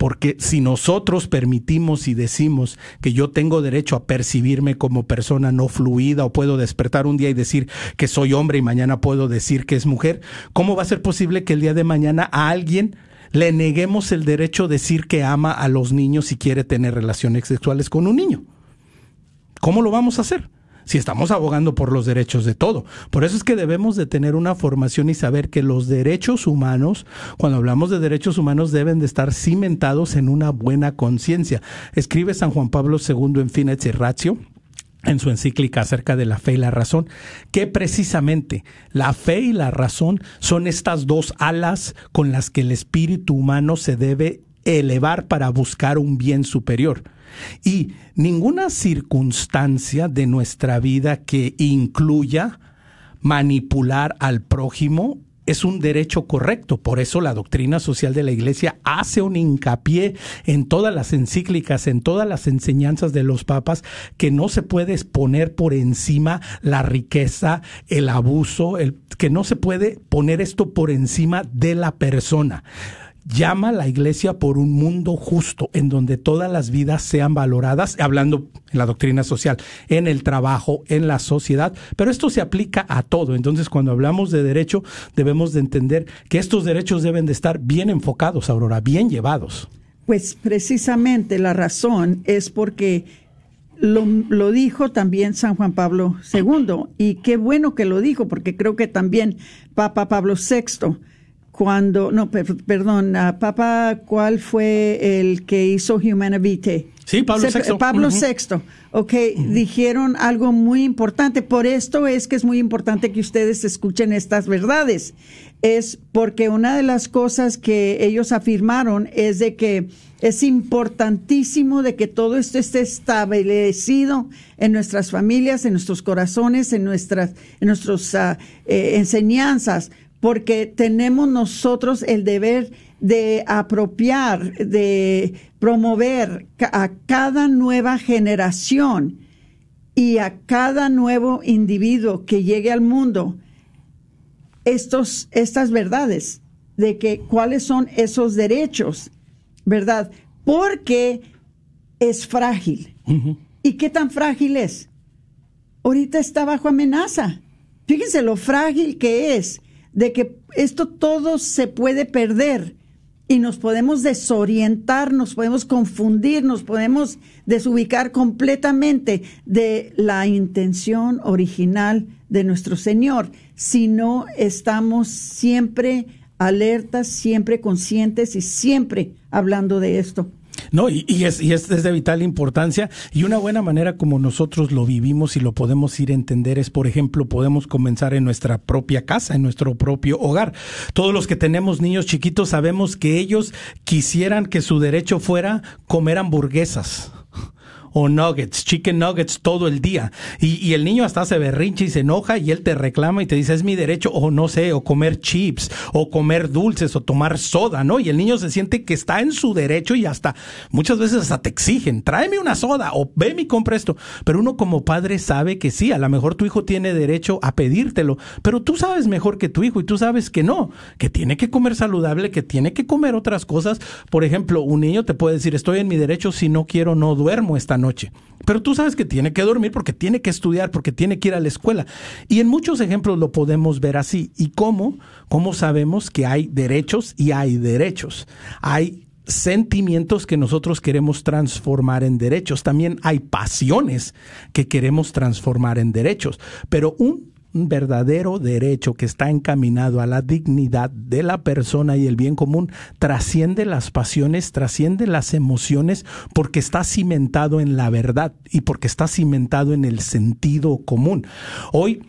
Porque si nosotros permitimos y decimos que yo tengo derecho a percibirme como persona no fluida o puedo despertar un día y decir que soy hombre y mañana puedo decir que es mujer, ¿cómo va a ser posible que el día de mañana a alguien le neguemos el derecho a decir que ama a los niños y quiere tener relaciones sexuales con un niño? ¿Cómo lo vamos a hacer? Si estamos abogando por los derechos de todo. Por eso es que debemos de tener una formación y saber que los derechos humanos, cuando hablamos de derechos humanos, deben de estar cimentados en una buena conciencia. Escribe San Juan Pablo II en Finet y Ratio, en su encíclica acerca de la fe y la razón, que precisamente la fe y la razón son estas dos alas con las que el espíritu humano se debe elevar para buscar un bien superior. Y ninguna circunstancia de nuestra vida que incluya manipular al prójimo es un derecho correcto. Por eso la doctrina social de la Iglesia hace un hincapié en todas las encíclicas, en todas las enseñanzas de los papas, que no se puede exponer por encima la riqueza, el abuso, el, que no se puede poner esto por encima de la persona llama a la iglesia por un mundo justo en donde todas las vidas sean valoradas, hablando en la doctrina social, en el trabajo, en la sociedad, pero esto se aplica a todo. Entonces, cuando hablamos de derecho, debemos de entender que estos derechos deben de estar bien enfocados, Aurora, bien llevados. Pues precisamente la razón es porque lo, lo dijo también San Juan Pablo II y qué bueno que lo dijo porque creo que también Papa Pablo VI cuando, no, per- perdón, ah, Papa, ¿cuál fue el que hizo Humana Vitae? Sí, Pablo Se- VI. Pablo Ujú. VI, ok, dijeron algo muy importante. Por esto es que es muy importante que ustedes escuchen estas verdades. Es porque una de las cosas que ellos afirmaron es de que es importantísimo de que todo esto esté establecido en nuestras familias, en nuestros corazones, en nuestras, en nuestras ah, eh, enseñanzas, porque tenemos nosotros el deber de apropiar, de promover a cada nueva generación y a cada nuevo individuo que llegue al mundo estos, estas verdades de que cuáles son esos derechos, ¿verdad? Porque es frágil. ¿Y qué tan frágil es? Ahorita está bajo amenaza. Fíjense lo frágil que es de que esto todo se puede perder y nos podemos desorientar, nos podemos confundir, nos podemos desubicar completamente de la intención original de nuestro Señor si no estamos siempre alertas, siempre conscientes y siempre hablando de esto. No, y, es, y es, de vital importancia y una buena manera como nosotros lo vivimos y lo podemos ir a entender es, por ejemplo, podemos comenzar en nuestra propia casa, en nuestro propio hogar. Todos los que tenemos niños chiquitos sabemos que ellos quisieran que su derecho fuera comer hamburguesas o nuggets, chicken nuggets todo el día. Y, y, el niño hasta se berrinche y se enoja y él te reclama y te dice es mi derecho o no sé, o comer chips, o comer dulces, o tomar soda, ¿no? Y el niño se siente que está en su derecho y hasta muchas veces hasta te exigen, tráeme una soda o ve mi compra esto. Pero uno como padre sabe que sí, a lo mejor tu hijo tiene derecho a pedírtelo, pero tú sabes mejor que tu hijo y tú sabes que no, que tiene que comer saludable, que tiene que comer otras cosas. Por ejemplo, un niño te puede decir estoy en mi derecho, si no quiero no duermo esta noche. Pero tú sabes que tiene que dormir porque tiene que estudiar, porque tiene que ir a la escuela. Y en muchos ejemplos lo podemos ver así. ¿Y cómo? ¿Cómo sabemos que hay derechos y hay derechos? Hay sentimientos que nosotros queremos transformar en derechos. También hay pasiones que queremos transformar en derechos. Pero un un verdadero derecho que está encaminado a la dignidad de la persona y el bien común, trasciende las pasiones, trasciende las emociones, porque está cimentado en la verdad y porque está cimentado en el sentido común. Hoy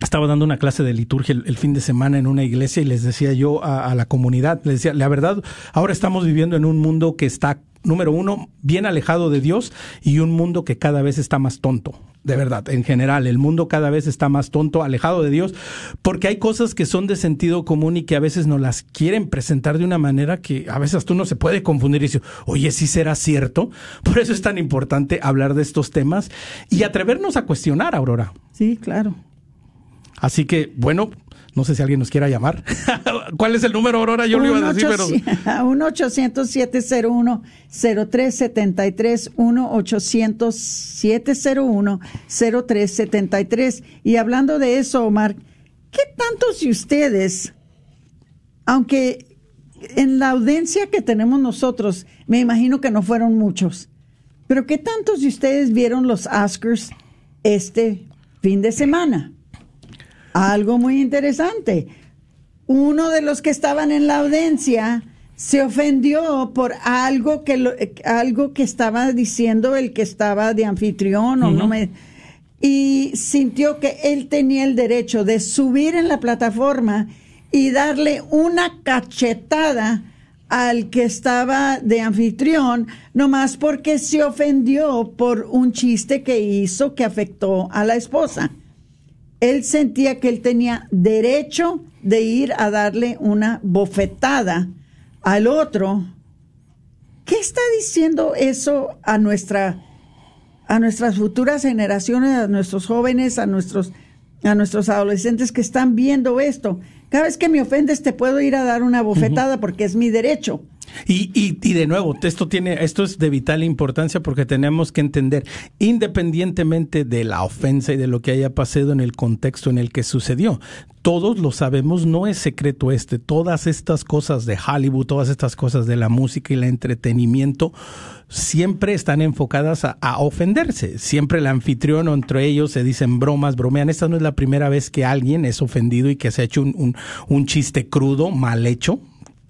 estaba dando una clase de liturgia el, fin de semana en una iglesia y les decía yo a, a la comunidad, les decía, la verdad, ahora estamos viviendo en un mundo que está número uno, bien alejado de Dios y un mundo que cada vez está más tonto. De verdad, en general, el mundo cada vez está más tonto, alejado de Dios, porque hay cosas que son de sentido común y que a veces nos las quieren presentar de una manera que a veces tú no se puede confundir y decir, oye, ¿sí será cierto? Por eso es tan importante hablar de estos temas y atrevernos a cuestionar, Aurora. Sí, claro. Así que, bueno, no sé si alguien nos quiera llamar. ¿Cuál es el número, Aurora? Yo lo iba a decir, pero... 1-800-701-0373, 1-800-701-0373. Y hablando de eso, Omar, ¿qué tantos de ustedes, aunque en la audiencia que tenemos nosotros, me imagino que no fueron muchos, pero qué tantos de ustedes vieron los Oscars este fin de semana? Algo muy interesante. Uno de los que estaban en la audiencia se ofendió por algo que algo que estaba diciendo el que estaba de anfitrión o no me y sintió que él tenía el derecho de subir en la plataforma y darle una cachetada al que estaba de anfitrión, nomás porque se ofendió por un chiste que hizo que afectó a la esposa él sentía que él tenía derecho de ir a darle una bofetada al otro. ¿Qué está diciendo eso a nuestra a nuestras futuras generaciones, a nuestros jóvenes, a nuestros a nuestros adolescentes que están viendo esto? Cada vez que me ofendes te puedo ir a dar una bofetada porque es mi derecho. Y, y, y, de nuevo, esto tiene, esto es de vital importancia porque tenemos que entender, independientemente de la ofensa y de lo que haya pasado en el contexto en el que sucedió, todos lo sabemos, no es secreto este, todas estas cosas de Hollywood, todas estas cosas de la música y el entretenimiento, siempre están enfocadas a, ofenderse. Siempre el anfitrión o entre ellos se dicen bromas, bromean. Esta no es la primera vez que alguien es ofendido y que se ha hecho un, un, un chiste crudo, mal hecho,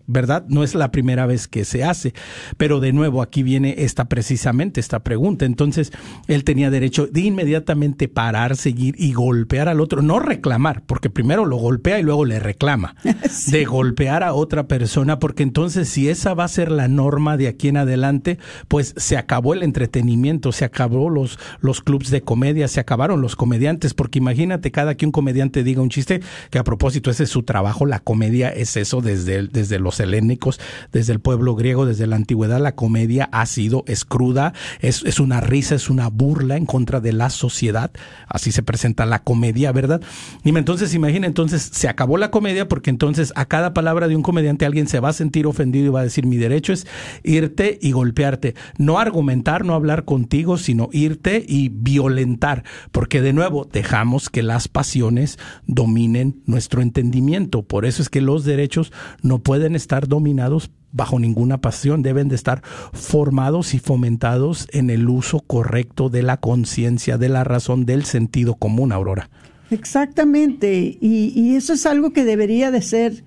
¿verdad? No es la primera vez que se hace. Pero de nuevo, aquí viene esta precisamente, esta pregunta. Entonces, él tenía derecho de inmediatamente parar, seguir y golpear al otro. No reclamar, porque primero lo golpea y luego le reclama. De golpear a otra persona, porque entonces si esa va a ser la norma de aquí en adelante, pues se acabó el entretenimiento, se acabó los, los clubs de comedia, se acabaron los comediantes, porque imagínate cada que un comediante diga un chiste, que a propósito ese es su trabajo, la comedia es eso desde, desde los helénicos, desde el pueblo griego, desde la antigüedad, la comedia ha sido escruda, es, es una risa, es una burla en contra de la sociedad. Así se presenta la comedia, ¿verdad? Y entonces, imagina, entonces se acabó la comedia porque entonces a cada palabra de un comediante alguien se va a sentir ofendido y va a decir, mi derecho es irte y golpearte. No argumentar, no hablar contigo, sino irte y violentar, porque de nuevo dejamos que las pasiones dominen nuestro entendimiento. Por eso es que los derechos no pueden estar dominados bajo ninguna pasión, deben de estar formados y fomentados en el uso correcto de la conciencia, de la razón, del sentido común, Aurora. Exactamente, y, eso es algo que debería de ser,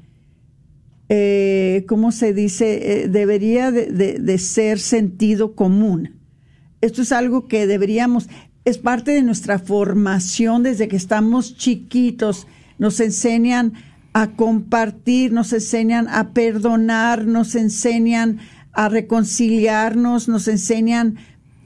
eh, ¿cómo se dice? Eh, debería de, ser sentido común. Esto es algo que deberíamos, es parte de nuestra formación desde que estamos chiquitos, nos enseñan a compartir, nos enseñan a perdonar, nos enseñan a reconciliarnos, nos enseñan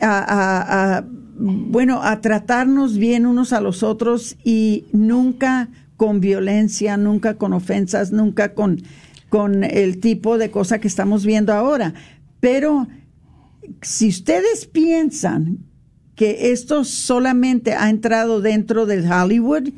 a, bueno, a tratarnos bien unos a los otros y nunca con violencia, nunca con ofensas, nunca con, con el tipo de cosa que estamos viendo ahora. Pero si ustedes piensan que esto solamente ha entrado dentro del Hollywood,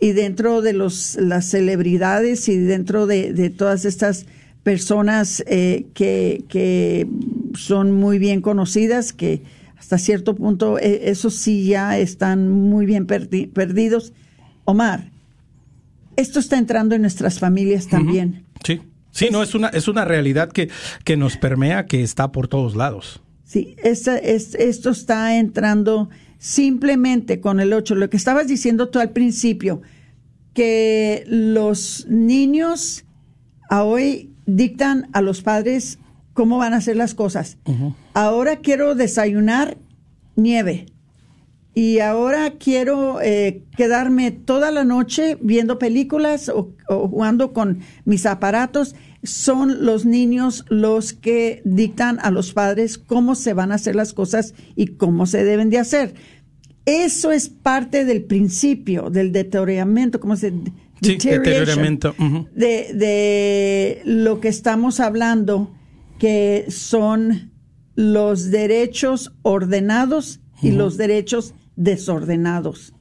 y dentro de los, las celebridades y dentro de, todas estas personas eh, que, que, son muy bien conocidas, que hasta cierto punto eh, esos sí ya están muy bien perdidos. Omar, esto está entrando en nuestras familias también. Sí, sí, no, es una, es una realidad que, que nos permea, que está por todos lados. Sí, esta, es, esto está entrando simplemente con el 8, lo que estabas diciendo tú al principio, que los niños a hoy dictan a los padres cómo van a hacer las cosas. Ahora quiero desayunar nieve. Y ahora quiero eh, quedarme toda la noche viendo películas o, jugando con mis aparatos. Son los niños los que dictan a los padres cómo se van a hacer las cosas y cómo se deben de hacer. Eso es parte del principio del deterioramiento, ¿cómo se sí, deterioramiento de, de lo que estamos hablando, que son los derechos ordenados y los derechos desordenados.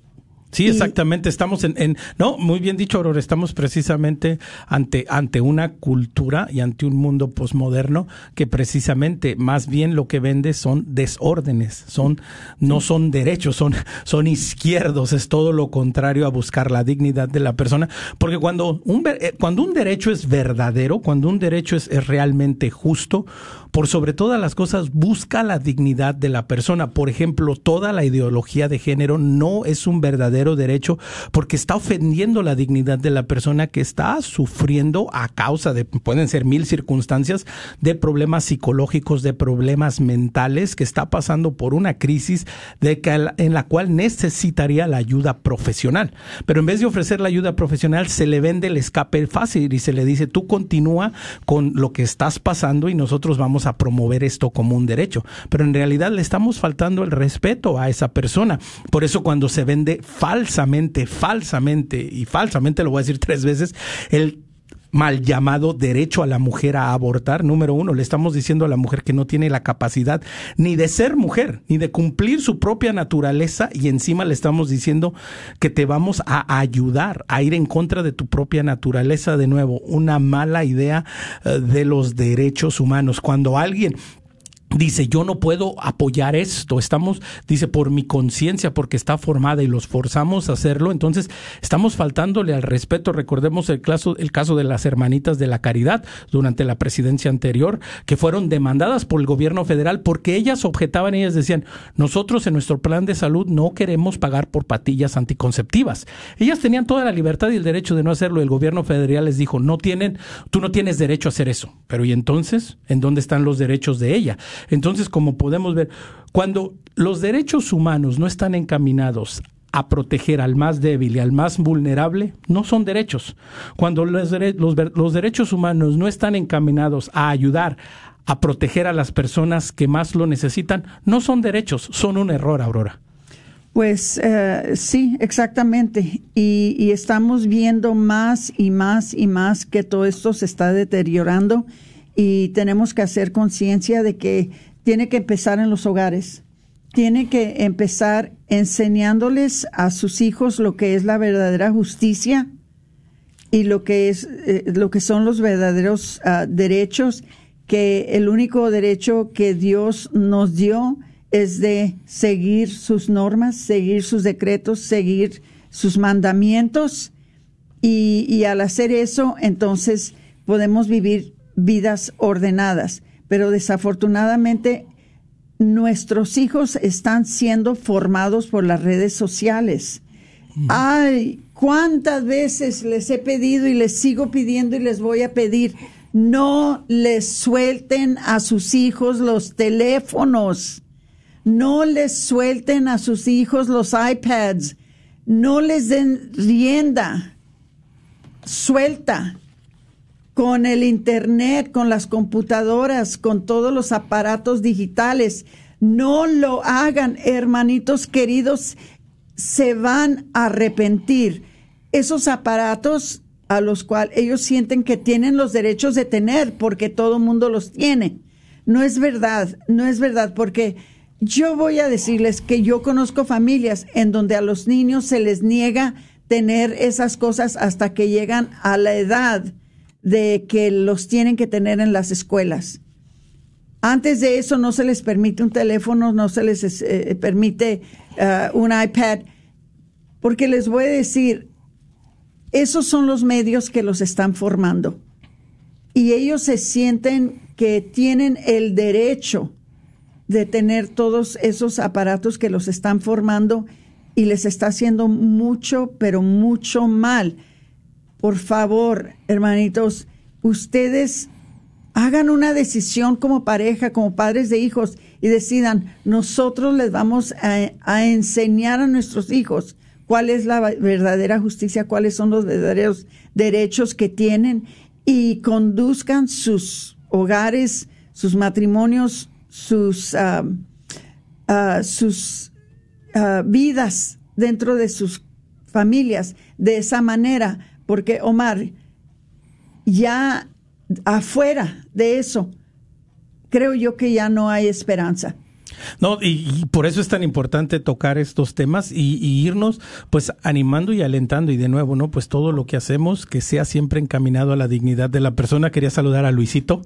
Sí, exactamente. Estamos en, no, muy bien dicho, Aurora. Estamos precisamente ante, ante una cultura y ante un mundo posmoderno que precisamente más bien lo que vende son desórdenes, son, no son derechos, son, son izquierdos. Es todo lo contrario a buscar la dignidad de la persona. Porque cuando un, eh, cuando un derecho es verdadero, cuando un derecho es, es realmente justo, por sobre todas las cosas busca la dignidad de la persona. Por ejemplo, toda la ideología de género no es un verdadero derecho porque está ofendiendo la dignidad de la persona que está sufriendo a causa de, pueden ser mil circunstancias, de problemas psicológicos, de problemas mentales, que está pasando por una crisis de que, en la cual necesitaría la ayuda profesional. Pero en vez de ofrecer la ayuda profesional, se le vende el escape fácil y se le dice, tú continúa con lo que estás pasando y nosotros vamos a promover esto como un derecho, pero en realidad le estamos faltando el respeto a esa persona. Por eso cuando se vende falsamente, falsamente y falsamente, lo voy a decir tres veces, el mal llamado derecho a la mujer a abortar. Número uno, le estamos diciendo a la mujer que no tiene la capacidad ni de ser mujer, ni de cumplir su propia naturaleza y encima le estamos diciendo que te vamos a ayudar a ir en contra de tu propia naturaleza. De nuevo, una mala idea eh, de los derechos humanos. Cuando alguien Dice, yo no puedo apoyar esto. Estamos, dice, por mi conciencia, porque está formada y los forzamos a hacerlo. Entonces, estamos faltándole al respeto. Recordemos el caso, el caso de las hermanitas de la caridad durante la presidencia anterior, que fueron demandadas por el gobierno federal porque ellas objetaban, ellas decían, nosotros en nuestro plan de salud no queremos pagar por patillas anticonceptivas. Ellas tenían toda la libertad y el derecho de no hacerlo. El gobierno federal les dijo, no tienen, tú no tienes derecho a hacer eso. Pero ¿y entonces? ¿En dónde están los derechos de ella? Entonces, como podemos ver, cuando los derechos humanos no están encaminados a proteger al más débil y al más vulnerable, no son derechos. Cuando los, los, derechos humanos no están encaminados a ayudar a proteger a las personas que más lo necesitan, no son derechos, son un error, Aurora. Pues eh, sí, exactamente. Y, y, estamos viendo más y más y más que todo esto se está deteriorando y tenemos que hacer conciencia de que tiene que empezar en los hogares. Tiene que empezar enseñándoles a sus hijos lo que es la verdadera justicia y lo que es eh, lo que son los verdaderos ah, derechos que el único derecho que Dios nos dio es de seguir sus normas, seguir sus decretos, seguir sus mandamientos y, y al hacer eso entonces podemos vivir vidas ordenadas. Pero desafortunadamente nuestros hijos están siendo formados por las redes sociales. Ay, cuántas veces les he pedido y les sigo pidiendo y les voy a pedir, no les suelten a sus hijos los teléfonos, no les suelten a sus hijos los iPads, no les den rienda, suelta con el Internet, con las computadoras, con todos los aparatos digitales. No lo hagan, hermanitos queridos, se van a arrepentir. Esos aparatos a los cuales ellos sienten que tienen los derechos de tener porque todo el mundo los tiene. No es verdad, no es verdad, porque yo voy a decirles que yo conozco familias en donde a los niños se les niega tener esas cosas hasta que llegan a la edad de que los tienen que tener en las escuelas. Antes de eso no se les permite un teléfono, no se les eh, permite uh, un iPad, porque les voy a decir, esos son los medios que los están formando. Y ellos se sienten que tienen el derecho de tener todos esos aparatos que los están formando y les está haciendo mucho, pero mucho mal por favor, hermanitos, ustedes hagan una decisión como pareja, como padres de hijos y decidan, nosotros les vamos a, enseñar a nuestros hijos cuál es la verdadera justicia, cuáles son los verdaderos derechos que tienen y conduzcan sus hogares, sus matrimonios, sus, ah, ah, sus ah, vidas dentro de sus familias de esa manera porque Omar, ya afuera de eso, creo yo que ya no hay esperanza. No, y, por eso es tan importante tocar estos temas y, irnos pues animando y alentando y de nuevo, ¿no? Pues todo lo que hacemos que sea siempre encaminado a la dignidad de la persona. Quería saludar a Luisito,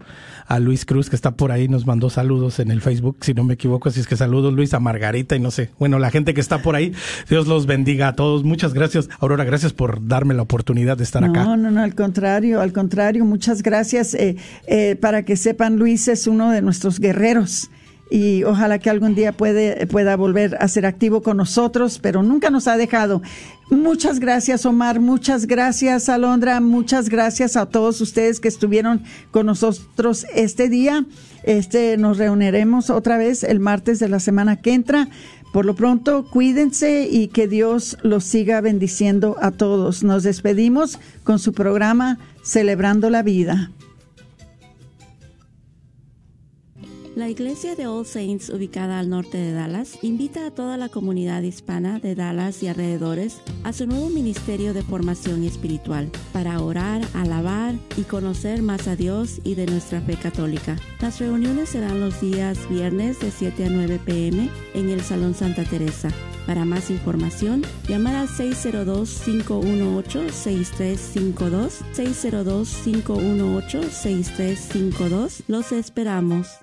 a Luis Cruz que está por ahí, nos mandó saludos en el Facebook, si no me equivoco, así es que saludos Luis, a Margarita y no sé, bueno, la gente que está por ahí, Dios los bendiga a todos. Muchas gracias, Aurora, gracias por darme la oportunidad de estar acá. No, no, no, al contrario, al contrario, muchas gracias. Eh, eh, para que sepan, Luis es uno de nuestros guerreros y ojalá que algún día puede, pueda volver a ser activo con nosotros, pero nunca nos ha dejado. Muchas gracias, Omar. Muchas gracias, Alondra. Muchas gracias a todos ustedes que estuvieron con nosotros este día. Este, nos reuniremos otra vez el martes de la semana que entra. Por lo pronto, cuídense y que Dios los siga bendiciendo a todos. Nos despedimos con su programa Celebrando la Vida. La iglesia de All Saints, ubicada al norte de Dallas, invita a toda la comunidad hispana de Dallas y alrededores a su nuevo ministerio de formación espiritual para orar, alabar y conocer más a Dios y de nuestra fe católica. Las reuniones serán los días viernes de 7 a 9 pm en el Salón Santa Teresa. Para más información, llamar al 602-518-6352, 602-518-6352. Los esperamos.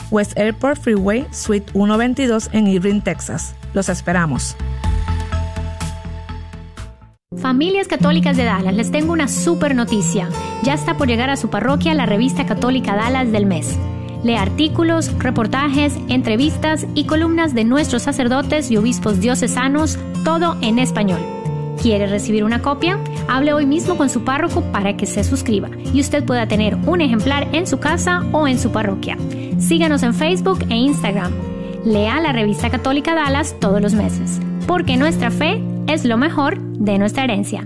West Airport Freeway, Suite 122 en Irving, Texas. Los esperamos. Familias Católicas de Dallas, les tengo una super noticia. Ya está por llegar a su parroquia la revista católica Dallas del mes. Lee artículos, reportajes, entrevistas y columnas de nuestros sacerdotes y obispos diocesanos, todo en español. ¿Quiere recibir una copia? Hable hoy mismo con su párroco para que se suscriba y usted pueda tener un ejemplar en su casa o en su parroquia. Síganos en Facebook e Instagram. Lea la revista católica Dallas todos los meses, porque nuestra fe es lo mejor de nuestra herencia.